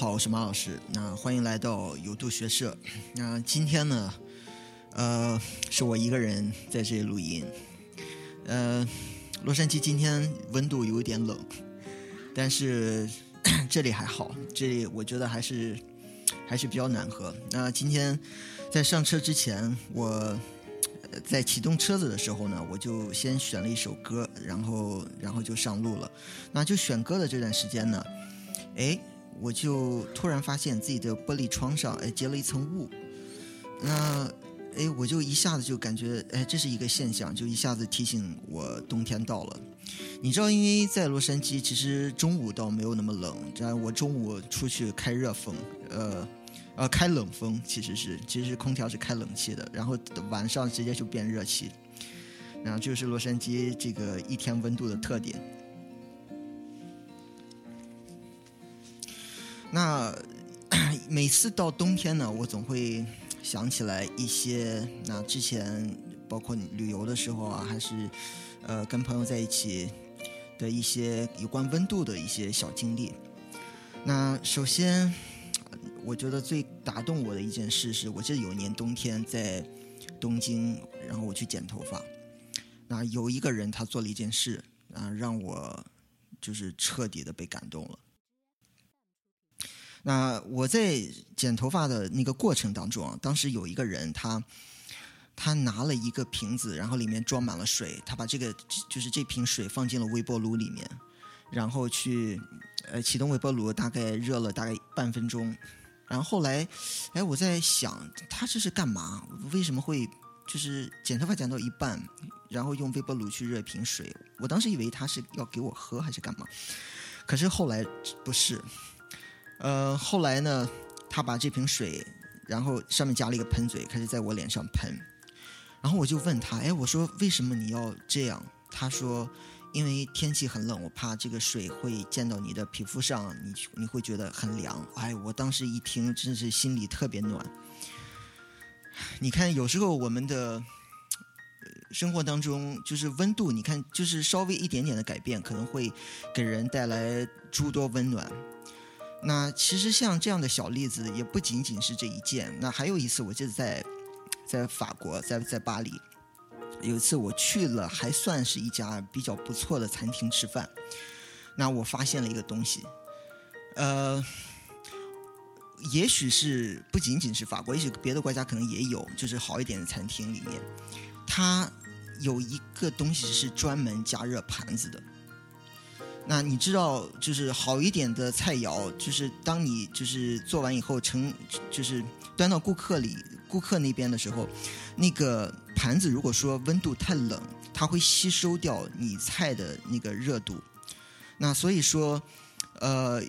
好，我是马老师。那欢迎来到有度学社。那今天呢，呃，是我一个人在这里录音。呃，洛杉矶今天温度有点冷，但是 这里还好，这里我觉得还是还是比较暖和。那今天在上车之前，我在启动车子的时候呢，我就先选了一首歌，然后然后就上路了。那就选歌的这段时间呢，哎。我就突然发现自己的玻璃窗上哎结了一层雾，那哎我就一下子就感觉哎这是一个现象，就一下子提醒我冬天到了。你知道，因为在洛杉矶其实中午倒没有那么冷，这样我中午出去开热风，呃呃开冷风其实是其实空调是开冷气的，然后晚上直接就变热气，然后就是洛杉矶这个一天温度的特点。那 每次到冬天呢，我总会想起来一些那之前包括旅游的时候啊，还是呃跟朋友在一起的一些有关温度的一些小经历。那首先，我觉得最打动我的一件事是，我记得有一年冬天在东京，然后我去剪头发，那有一个人他做了一件事啊，让我就是彻底的被感动了。那我在剪头发的那个过程当中啊，当时有一个人他他拿了一个瓶子，然后里面装满了水，他把这个就是这瓶水放进了微波炉里面，然后去呃启动微波炉，大概热了大概半分钟，然后后来哎我在想他这是干嘛？为什么会就是剪头发剪到一半，然后用微波炉去热瓶水？我当时以为他是要给我喝还是干嘛？可是后来不是。呃，后来呢，他把这瓶水，然后上面加了一个喷嘴，开始在我脸上喷。然后我就问他，哎，我说为什么你要这样？他说，因为天气很冷，我怕这个水会溅到你的皮肤上，你你会觉得很凉。哎，我当时一听，真是心里特别暖。你看，有时候我们的生活当中，就是温度，你看，就是稍微一点点的改变，可能会给人带来诸多温暖。那其实像这样的小例子也不仅仅是这一件。那还有一次，我记得在在法国，在在巴黎，有一次我去了还算是一家比较不错的餐厅吃饭。那我发现了一个东西，呃，也许是不仅仅是法国，也许别的国家可能也有，就是好一点的餐厅里面，它有一个东西是专门加热盘子的。那你知道，就是好一点的菜肴，就是当你就是做完以后成，就是端到顾客里顾客那边的时候，那个盘子如果说温度太冷，它会吸收掉你菜的那个热度。那所以说，呃，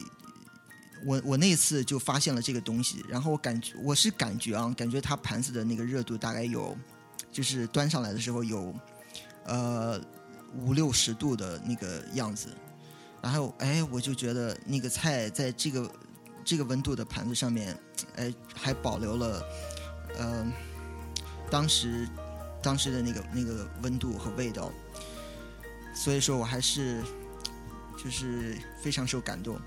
我我那次就发现了这个东西，然后我感觉我是感觉啊，感觉它盘子的那个热度大概有，就是端上来的时候有，呃五六十度的那个样子。然后，哎，我就觉得那个菜在这个这个温度的盘子上面，哎，还保留了，呃，当时当时的那个那个温度和味道，所以说我还是就是非常受感动。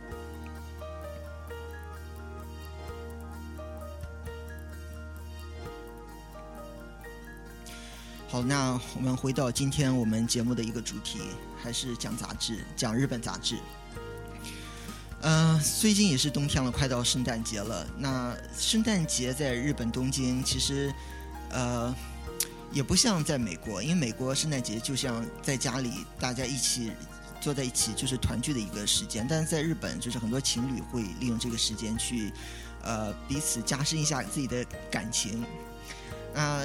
好，那我们回到今天我们节目的一个主题，还是讲杂志，讲日本杂志。呃，最近也是冬天了，快到圣诞节了。那圣诞节在日本东京，其实，呃，也不像在美国，因为美国圣诞节就像在家里大家一起坐在一起就是团聚的一个时间，但是在日本就是很多情侣会利用这个时间去呃彼此加深一下自己的感情。啊、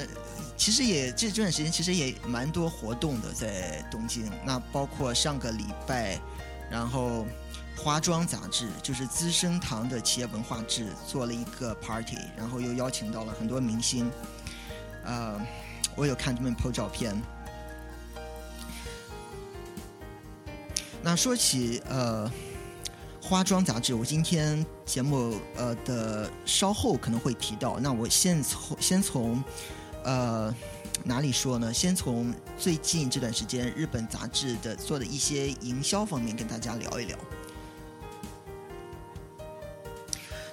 其实也这这段时间其实也蛮多活动的在东京，那包括上个礼拜，然后花妆杂志就是资生堂的企业文化志做了一个 party，然后又邀请到了很多明星，呃，我有看他们 PO 照片。那说起呃花妆杂志，我今天节目呃的稍后可能会提到。那我先从先从呃哪里说呢？先从最近这段时间日本杂志的做的一些营销方面跟大家聊一聊。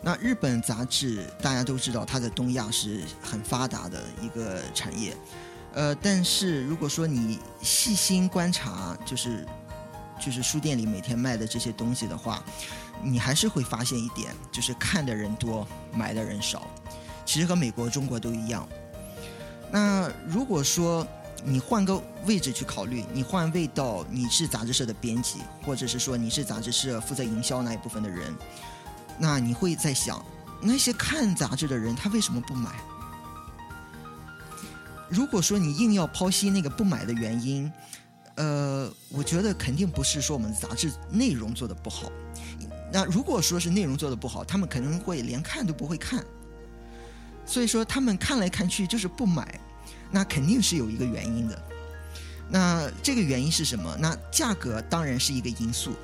那日本杂志大家都知道，它在东亚是很发达的一个产业，呃，但是如果说你细心观察，就是就是书店里每天卖的这些东西的话，你还是会发现一点，就是看的人多，买的人少。其实和美国、中国都一样。那如果说你换个位置去考虑，你换位到你是杂志社的编辑，或者是说你是杂志社负责营销那一部分的人，那你会在想，那些看杂志的人他为什么不买？如果说你硬要剖析那个不买的原因，呃，我觉得肯定不是说我们杂志内容做的不好。那如果说是内容做的不好，他们可能会连看都不会看。所以说他们看来看去就是不买，那肯定是有一个原因的。那这个原因是什么？那价格当然是一个因素。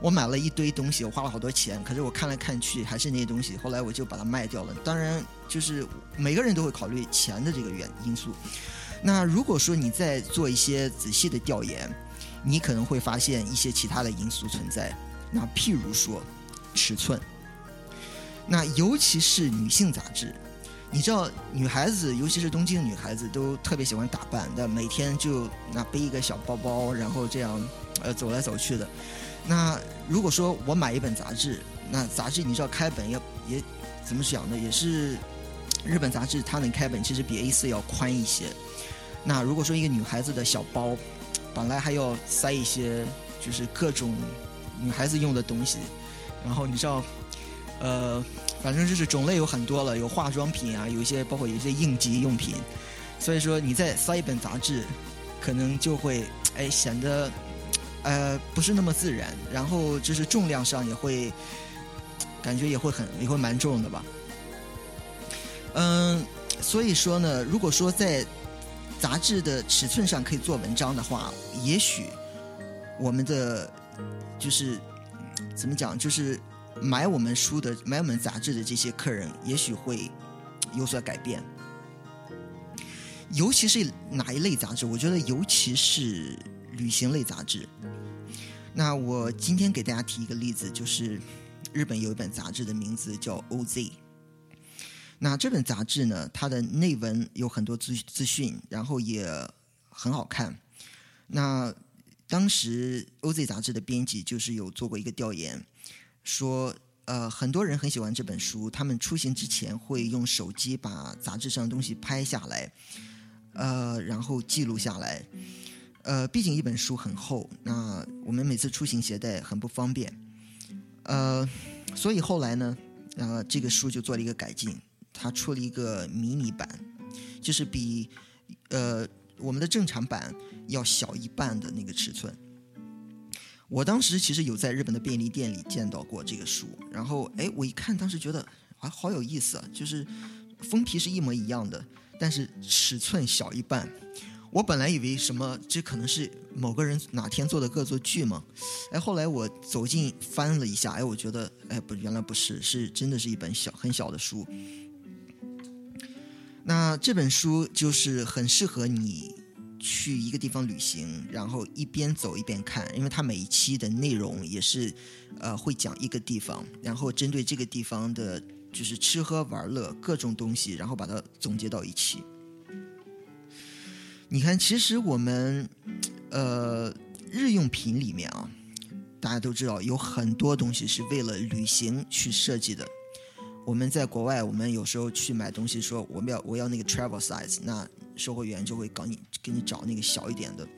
我买了一堆东西，我花了好多钱，可是我看来看去还是那些东西，后来我就把它卖掉了。当然，就是每个人都会考虑钱的这个原因素。那如果说你再做一些仔细的调研，你可能会发现一些其他的因素存在。那譬如说尺寸，那尤其是女性杂志，你知道女孩子，尤其是东京的女孩子都特别喜欢打扮，那每天就那背一个小包包，然后这样呃走来走去的。那如果说我买一本杂志，那杂志你知道开本要也怎么讲呢？也是日本杂志它能开本其实比 A 4要宽一些。那如果说一个女孩子的小包，本来还要塞一些就是各种女孩子用的东西，然后你知道，呃，反正就是种类有很多了，有化妆品啊，有一些包括有一些应急用品，所以说你再塞一本杂志，可能就会哎显得呃不是那么自然，然后就是重量上也会感觉也会很也会蛮重的吧。嗯，所以说呢，如果说在杂志的尺寸上可以做文章的话，也许我们的就是怎么讲，就是买我们书的、买我们杂志的这些客人，也许会 有所改变。尤其是哪一类杂志？我觉得尤其是旅行类杂志。那我今天给大家提一个例子，就是日本有一本杂志的名字叫 OZ。那这本杂志呢，它的内文有很多资资讯，然后也很好看。那当时 OZ 杂志的编辑就是有做过一个调研，说呃很多人很喜欢这本书，他们出行之前会用手机把杂志上的东西拍下来，呃，然后记录下来。呃，毕竟一本书很厚，那我们每次出行携带很不方便，呃，所以后来呢，呃，这个书就做了一个改进。它出了一个迷你版，就是比呃我们的正常版要小一半的那个尺寸。我当时其实有在日本的便利店里见到过这个书，然后哎，我一看，当时觉得啊好有意思啊，就是封皮是一模一样的，但是尺寸小一半。我本来以为什么这可能是某个人哪天做的恶作剧嘛，哎，后来我走近翻了一下，哎，我觉得哎不，原来不是，是真的是一本小很小的书。那这本书就是很适合你去一个地方旅行，然后一边走一边看，因为它每一期的内容也是，呃，会讲一个地方，然后针对这个地方的，就是吃喝玩乐各种东西，然后把它总结到一起。你看，其实我们，呃，日用品里面啊，大家都知道有很多东西是为了旅行去设计的。我们在国外，我们有时候去买东西，说我们要我要那个 travel size，那售货员就会搞你给你找那个小一点的。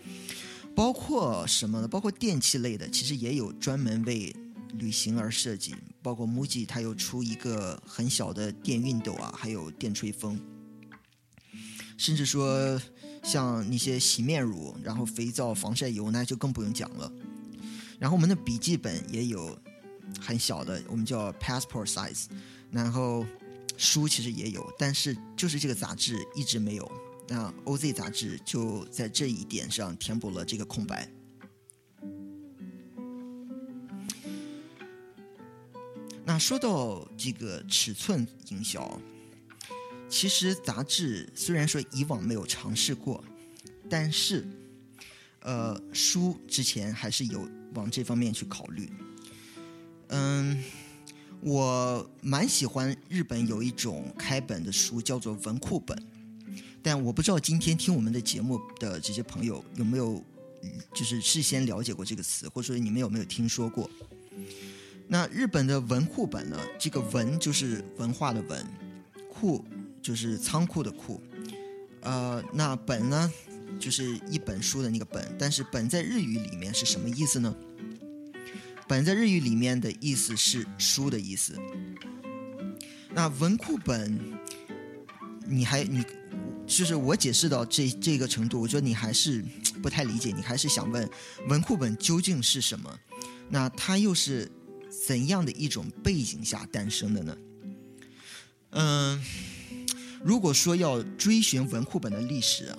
包括什么呢？包括电器类的，其实也有专门为旅行而设计。包括 MUJI，它有出一个很小的电熨斗啊，还有电吹风。甚至说，像那些洗面乳，然后肥皂、防晒油，那就更不用讲了。然后我们的笔记本也有很小的，我们叫 passport size。然后书其实也有，但是就是这个杂志一直没有。那 OZ 杂志就在这一点上填补了这个空白。那说到这个尺寸营销，其实杂志虽然说以往没有尝试过，但是，呃，书之前还是有往这方面去考虑。嗯，我蛮喜欢日本有一种开本的书，叫做文库本。但我不知道今天听我们的节目的这些朋友有没有，就是事先了解过这个词，或者说你们有没有听说过？那日本的文库本呢？这个文就是文化的文，库就是仓库的库，呃，那本呢就是一本书的那个本。但是本在日语里面是什么意思呢？本在日语里面的意思是书的意思。那文库本，你还你？就是我解释到这这个程度，我觉得你还是 不太理解，你还是想问文库本究竟是什么？那它又是怎样的一种背景下诞生的呢？嗯，如果说要追寻文库本的历史啊，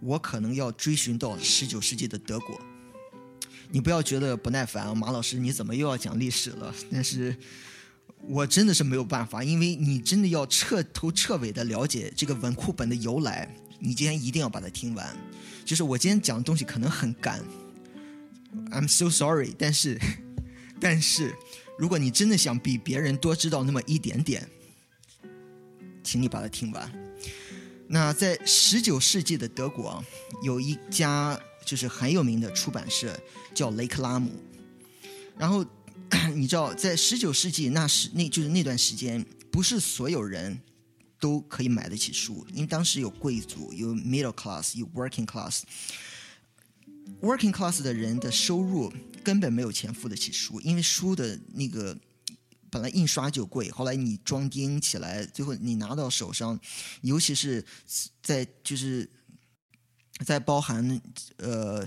我可能要追寻到十九世纪的德国。你不要觉得不耐烦啊，马老师，你怎么又要讲历史了？但是。我真的是没有办法，因为你真的要彻头彻尾的了解这个文库本的由来，你今天一定要把它听完。就是我今天讲的东西可能很干，I'm so sorry，但是，但是，如果你真的想比别人多知道那么一点点，请你把它听完。那在十九世纪的德国，有一家就是很有名的出版社叫雷克拉姆，然后。你知道，在十九世纪那时，那就是那段时间，不是所有人都可以买得起书，因为当时有贵族，有 middle class，有 working class。working class 的人的收入根本没有钱付得起书，因为书的那个本来印刷就贵，后来你装订起来，最后你拿到手上，尤其是在就是在包含呃。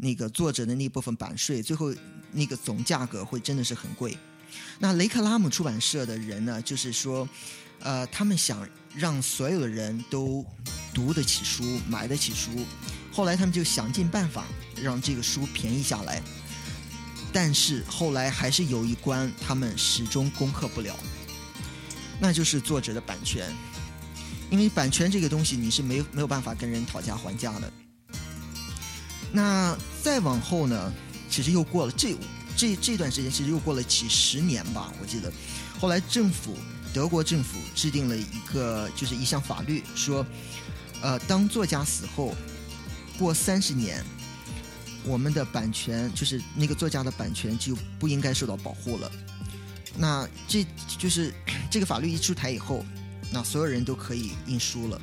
那个作者的那部分版税，最后那个总价格会真的是很贵。那雷克拉姆出版社的人呢，就是说，呃，他们想让所有的人都读得起书、买得起书。后来他们就想尽办法让这个书便宜下来，但是后来还是有一关他们始终攻克不了，那就是作者的版权。因为版权这个东西，你是没没有办法跟人讨价还价的。那再往后呢？其实又过了这这这段时间，其实又过了几十年吧。我记得，后来政府德国政府制定了一个就是一项法律，说，呃，当作家死后过三十年，我们的版权就是那个作家的版权就不应该受到保护了。那这就是这个法律一出台以后，那所有人都可以印书了。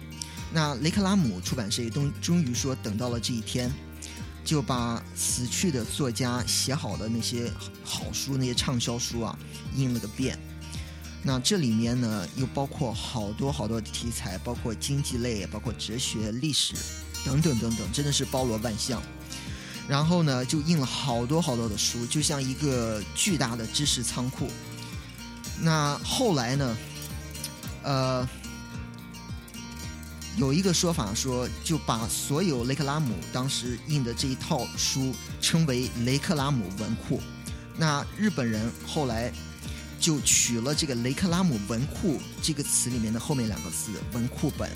那雷克拉姆出版社也终终于说等到了这一天。就把死去的作家写好的那些好书、那些畅销书啊，印了个遍。那这里面呢，又包括好多好多的题材，包括经济类，包括哲学、历史等等等等，真的是包罗万象。然后呢，就印了好多好多的书，就像一个巨大的知识仓库。那后来呢，呃。有一个说法说，就把所有雷克拉姆当时印的这一套书称为雷克拉姆文库。那日本人后来就取了这个雷克拉姆文库这个词里面的后面两个字“文库本”。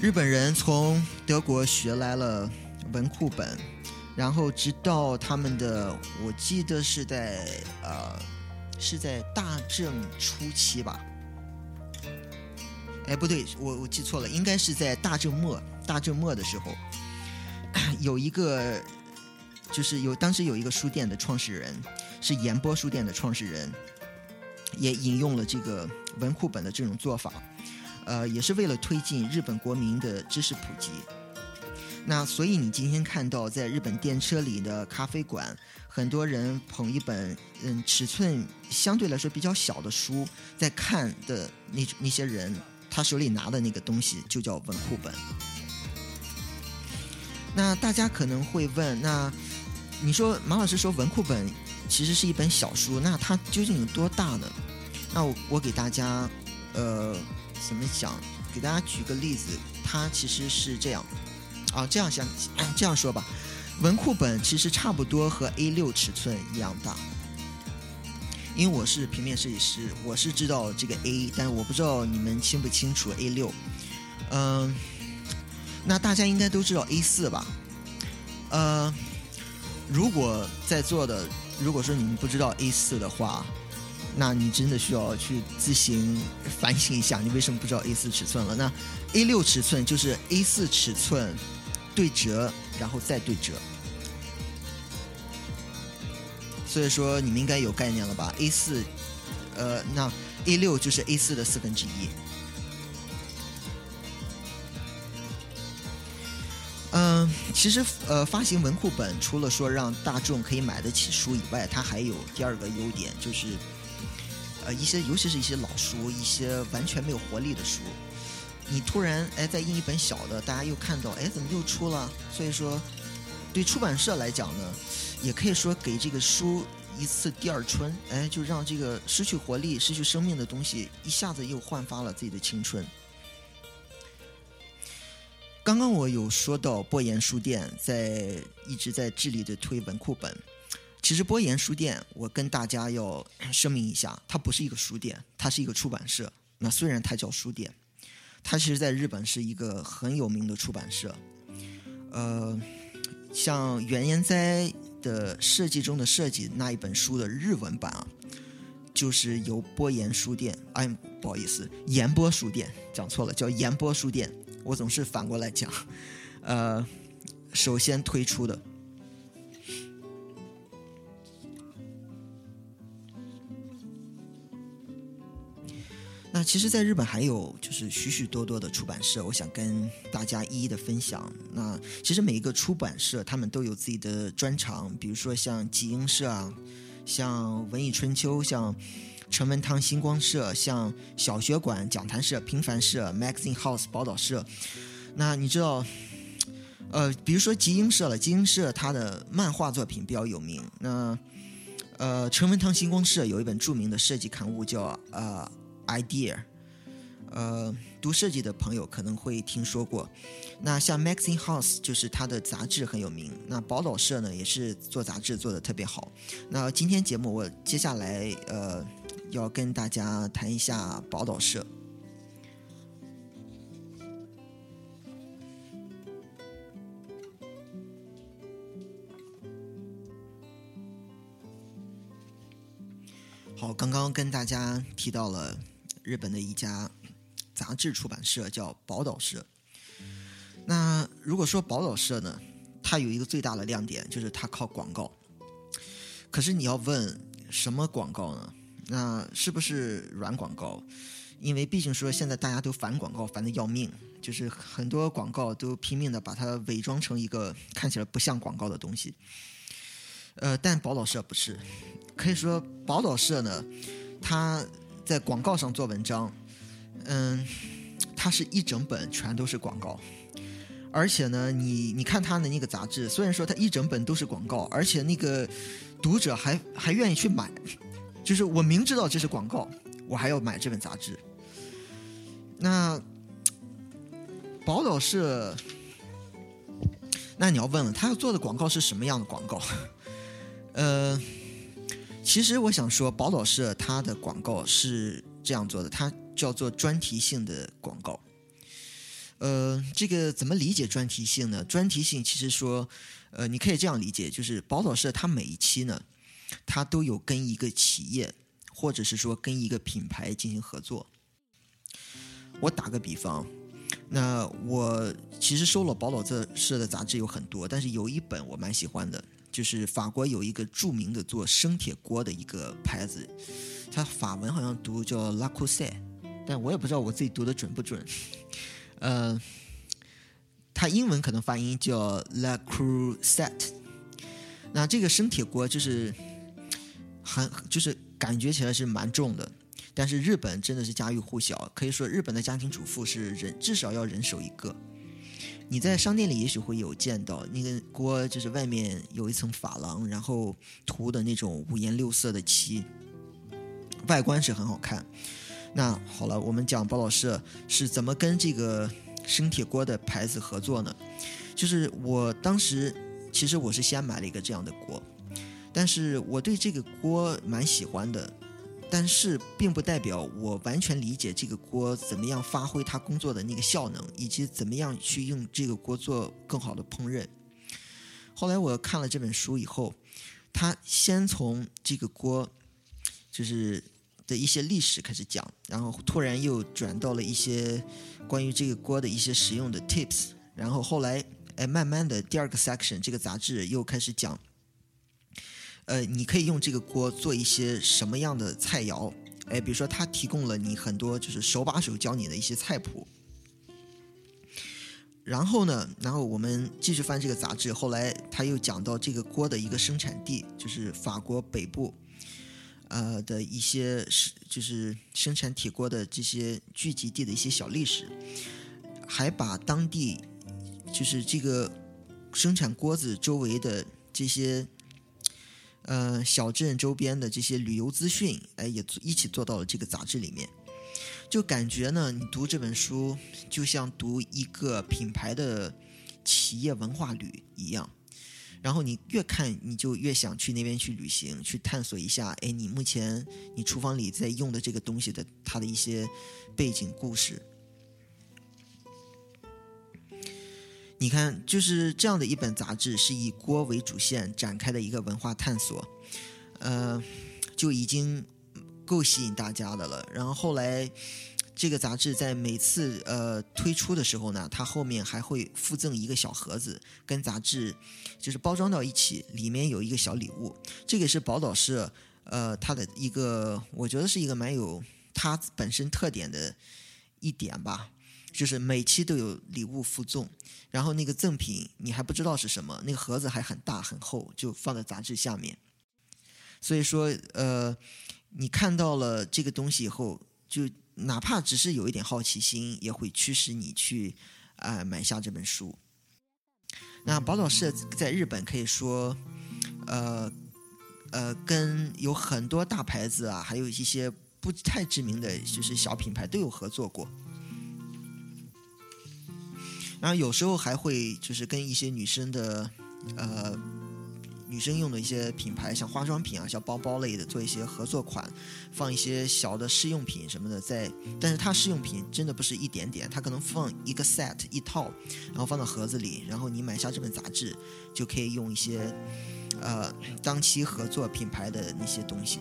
日本人从德国学来了文库本，然后直到他们的，我记得是在呃。是在大正初期吧？哎，不对，我我记错了，应该是在大正末。大正末的时候，有一个，就是有当时有一个书店的创始人，是岩波书店的创始人，也引用了这个文库本的这种做法，呃，也是为了推进日本国民的知识普及。那所以你今天看到在日本电车里的咖啡馆，很多人捧一本嗯尺寸相对来说比较小的书在看的那那些人，他手里拿的那个东西就叫文库本。那大家可能会问，那你说马老师说文库本其实是一本小书，那它究竟有多大呢？那我我给大家呃怎么讲？给大家举个例子，它其实是这样。啊，这样想，这样说吧，文库本其实差不多和 A6 尺寸一样大。因为我是平面设计师，我是知道这个 A，但我不知道你们清不清楚 A6。嗯，那大家应该都知道 A4 吧？呃，如果在座的，如果说你们不知道 A4 的话，那你真的需要去自行反省一下，你为什么不知道 A4 尺寸了？那 A6 尺寸就是 A4 尺寸。对折，然后再对折，所以说你们应该有概念了吧？A 四，呃，那 A 六就是 A 四的四分之一。嗯，其实呃，发行文库本除了说让大众可以买得起书以外，它还有第二个优点，就是呃，一些尤其是一些老书，一些完全没有活力的书。你突然哎再印一本小的，大家又看到哎怎么又出了？所以说，对出版社来讲呢，也可以说给这个书一次第二春，哎就让这个失去活力、失去生命的东西一下子又焕发了自己的青春。刚刚我有说到波岩书店在一直在致力的推文库本，其实波岩书店我跟大家要声明一下，它不是一个书店，它是一个出版社。那虽然它叫书店。它其实在日本是一个很有名的出版社，呃，像原研哉的设计中的设计那一本书的日文版啊，就是由波言书店，哎，不好意思，言波书店讲错了，叫言波书店，我总是反过来讲，呃，首先推出的。那其实，在日本还有就是许许多多的出版社，我想跟大家一一的分享。那其实每一个出版社，他们都有自己的专长，比如说像集英社啊，像文艺春秋，像陈文堂星光社，像小学馆讲谈社、平凡社、Magazine House 宝岛社。那你知道，呃，比如说集英社了，集英社它的漫画作品比较有名。那呃，陈文堂星光社有一本著名的设计刊物叫呃。idea，呃，读设计的朋友可能会听说过。那像 Maxine House 就是它的杂志很有名。那宝岛社呢，也是做杂志做的特别好。那今天节目我接下来呃要跟大家谈一下宝岛社。好，刚刚跟大家提到了。日本的一家杂志出版社叫宝岛社。那如果说宝岛社呢，它有一个最大的亮点就是它靠广告。可是你要问什么广告呢？那是不是软广告？因为毕竟说现在大家都反广告，烦的要命，就是很多广告都拼命的把它伪装成一个看起来不像广告的东西。呃，但宝岛社不是，可以说宝岛社呢，它。在广告上做文章，嗯，它是一整本全都是广告，而且呢，你你看他的那个杂志，虽然说它一整本都是广告，而且那个读者还还愿意去买，就是我明知道这是广告，我还要买这本杂志。那宝岛社，那你要问了，他要做的广告是什么样的广告？呃。其实我想说，宝岛社它的广告是这样做的，它叫做专题性的广告。呃，这个怎么理解专题性呢？专题性其实说，呃，你可以这样理解，就是宝岛社它每一期呢，它都有跟一个企业或者是说跟一个品牌进行合作。我打个比方，那我其实收了宝岛社社的杂志有很多，但是有一本我蛮喜欢的。就是法国有一个著名的做生铁锅的一个牌子，它法文好像读叫 La c o s e 但我也不知道我自己读的准不准。呃，它英文可能发音叫 La c r u s e t。那这个生铁锅就是很就是感觉起来是蛮重的，但是日本真的是家喻户晓，可以说日本的家庭主妇是人至少要人手一个。你在商店里也许会有见到那个锅，就是外面有一层珐琅，然后涂的那种五颜六色的漆，外观是很好看。那好了，我们讲包老师是怎么跟这个生铁锅的牌子合作呢？就是我当时其实我是先买了一个这样的锅，但是我对这个锅蛮喜欢的。但是并不代表我完全理解这个锅怎么样发挥它工作的那个效能，以及怎么样去用这个锅做更好的烹饪。后来我看了这本书以后，他先从这个锅就是的一些历史开始讲，然后突然又转到了一些关于这个锅的一些实用的 tips，然后后来哎慢慢的第二个 section 这个杂志又开始讲。呃，你可以用这个锅做一些什么样的菜肴？哎，比如说，它提供了你很多就是手把手教你的一些菜谱。然后呢，然后我们继续翻这个杂志，后来他又讲到这个锅的一个生产地，就是法国北部，呃的一些是就是生产铁锅的这些聚集地的一些小历史，还把当地就是这个生产锅子周围的这些。呃，小镇周边的这些旅游资讯，哎，也一起做到了这个杂志里面。就感觉呢，你读这本书就像读一个品牌的企业文化旅一样。然后你越看，你就越想去那边去旅行，去探索一下。哎，你目前你厨房里在用的这个东西的它的一些背景故事。你看，就是这样的一本杂志，是以锅为主线展开的一个文化探索，呃，就已经够吸引大家的了。然后后来，这个杂志在每次呃推出的时候呢，它后面还会附赠一个小盒子，跟杂志就是包装到一起，里面有一个小礼物。这个是宝岛社呃它的一个，我觉得是一个蛮有它本身特点的一点吧。就是每期都有礼物附赠，然后那个赠品你还不知道是什么，那个盒子还很大很厚，就放在杂志下面。所以说，呃，你看到了这个东西以后，就哪怕只是有一点好奇心，也会驱使你去啊买下这本书。那宝岛社在日本可以说，呃呃，跟有很多大牌子啊，还有一些不太知名的就是小品牌都有合作过。然后有时候还会就是跟一些女生的，呃，女生用的一些品牌，像化妆品啊，像包包类的，做一些合作款，放一些小的试用品什么的在。但是它试用品真的不是一点点，它可能放一个 set 一套，然后放到盒子里，然后你买下这本杂志，就可以用一些，呃，当期合作品牌的那些东西。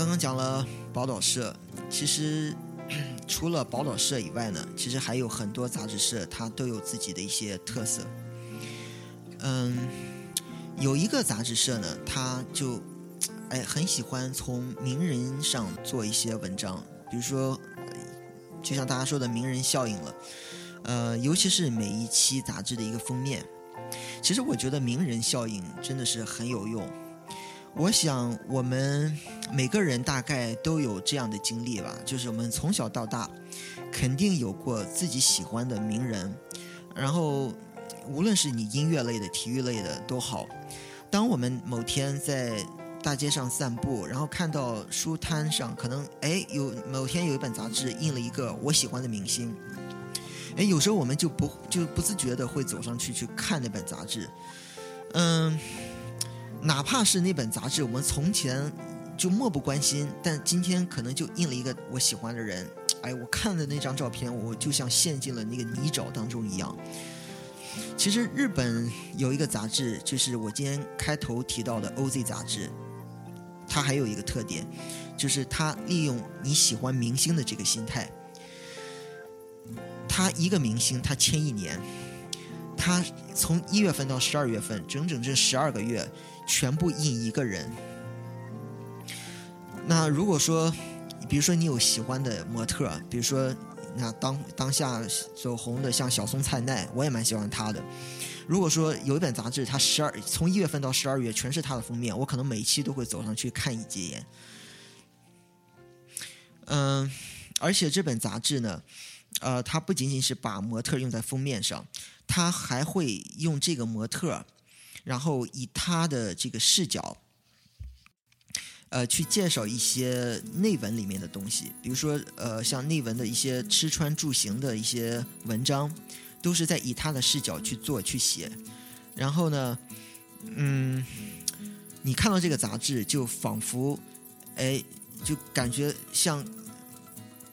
刚刚讲了宝岛社，其实 除了宝岛社以外呢，其实还有很多杂志社，它都有自己的一些特色。嗯，有一个杂志社呢，它就哎很喜欢从名人上做一些文章，比如说，就像大家说的名人效应了。呃，尤其是每一期杂志的一个封面，其实我觉得名人效应真的是很有用。我想，我们每个人大概都有这样的经历吧，就是我们从小到大，肯定有过自己喜欢的名人，然后，无论是你音乐类的、体育类的都好，当我们某天在大街上散步，然后看到书摊上可能哎有某天有一本杂志印了一个我喜欢的明星，哎，有时候我们就不就不自觉的会走上去去看那本杂志，嗯。哪怕是那本杂志，我们从前就漠不关心，但今天可能就印了一个我喜欢的人。哎，我看的那张照片，我就像陷进了那个泥沼当中一样。其实日本有一个杂志，就是我今天开头提到的 OZ 杂志，它还有一个特点，就是它利用你喜欢明星的这个心态，他一个明星，他签一年，他从一月份到十二月份，整整这十二个月，全部印一个人。那如果说，比如说你有喜欢的模特，比如说那当当下走红的像小松菜奈，我也蛮喜欢她的。如果说有一本杂志，它十二从一月份到十二月全是它的封面，我可能每一期都会走上去看一几眼。嗯，而且这本杂志呢，呃，它不仅仅是把模特用在封面上，它还会用这个模特，然后以他的这个视角，呃，去介绍一些内文里面的东西，比如说，呃，像内文的一些吃穿住行的一些文章，都是在以他的视角去做去写。然后呢，嗯，你看到这个杂志，就仿佛，哎，就感觉像。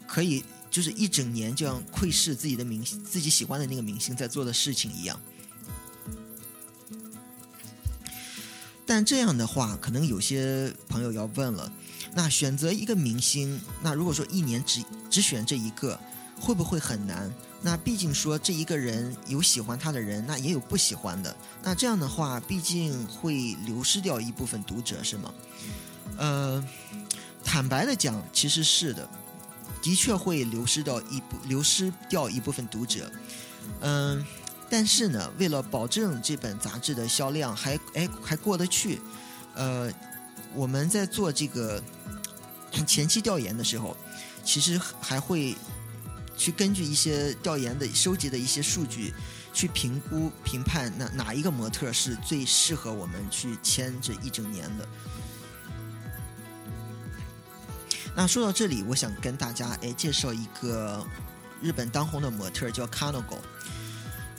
可以，就是一整年这样窥视自己的明，自己喜欢的那个明星在做的事情一样。但这样的话，可能有些朋友要问了：那选择一个明星，那如果说一年只只选这一个，会不会很难？那毕竟说这一个人有喜欢他的人，那也有不喜欢的。那这样的话，毕竟会流失掉一部分读者，是吗？呃，坦白的讲，其实是的。的确会流失到一部流失掉一部分读者，嗯，但是呢，为了保证这本杂志的销量还哎还过得去，呃，我们在做这个前期调研的时候，其实还会去根据一些调研的收集的一些数据，去评估评判哪哪一个模特是最适合我们去签这一整年的。那说到这里，我想跟大家哎介绍一个日本当红的模特，叫 Kanogo。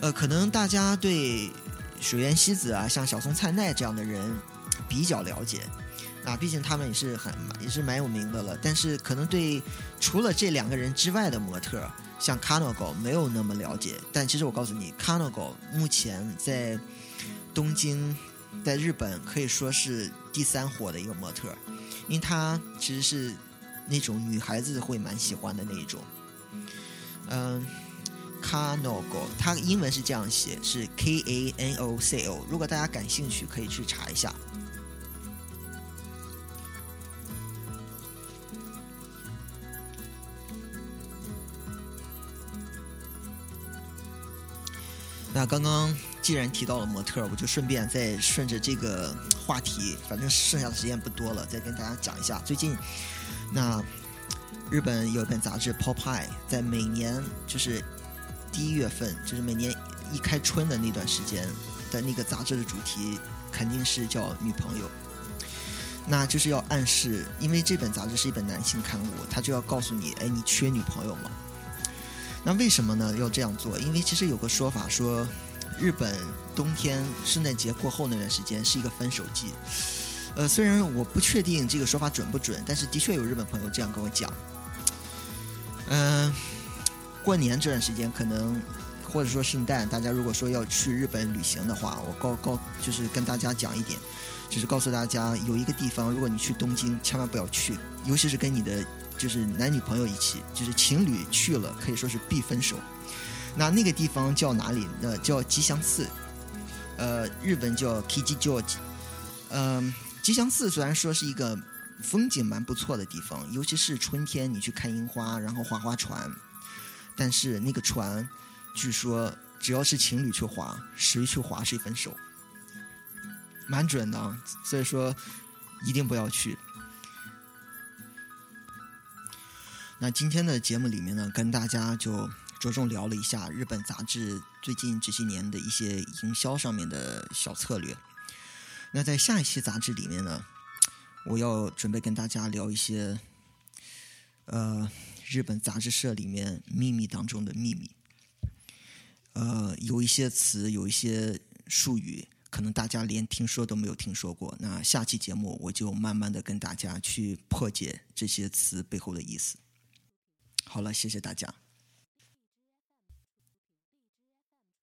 呃，可能大家对水原希子啊，像小松菜奈这样的人比较了解，啊，毕竟他们也是很也是蛮有名的了。但是可能对除了这两个人之外的模特，像 Kanogo 没有那么了解。但其实我告诉你，Kanogo 目前在东京，在日本可以说是第三火的一个模特，因为他其实是。那种女孩子会蛮喜欢的那一种，嗯，Kanogo，它英文是这样写，是 K A N O C O。如果大家感兴趣，可以去查一下。那刚刚既然提到了模特，我就顺便再顺着这个话题，反正剩下的时间不多了，再跟大家讲一下最近。那日本有一本杂志《Pop Eye》，在每年就是第一月份，就是每年一开春的那段时间的那个杂志的主题，肯定是叫女朋友。那就是要暗示，因为这本杂志是一本男性刊物，他就要告诉你，哎，你缺女朋友吗？那为什么呢？要这样做？因为其实有个说法说，日本冬天圣诞节过后那段时间是一个分手季。呃，虽然我不确定这个说法准不准，但是的确有日本朋友这样跟我讲。嗯，过年这段时间可能，或者说圣诞，大家如果说要去日本旅行的话，我告告就是跟大家讲一点，就是告诉大家有一个地方，如果你去东京，千万不要去，尤其是跟你的就是男女朋友一起，就是情侣去了，可以说是必分手。那那个地方叫哪里？呃，叫吉祥寺，呃，日本叫 Kijioji 嗯。吉祥寺虽然说是一个风景蛮不错的地方，尤其是春天你去看樱花，然后划划船，但是那个船，据说只要是情侣去划，谁去划谁分手，蛮准的，所以说一定不要去。那今天的节目里面呢，跟大家就着重聊了一下日本杂志最近这些年的一些营销上面的小策略。那在下一期杂志里面呢，我要准备跟大家聊一些，呃，日本杂志社里面秘密当中的秘密。呃，有一些词，有一些术语，可能大家连听说都没有听说过。那下期节目我就慢慢的跟大家去破解这些词背后的意思。好了，谢谢大家。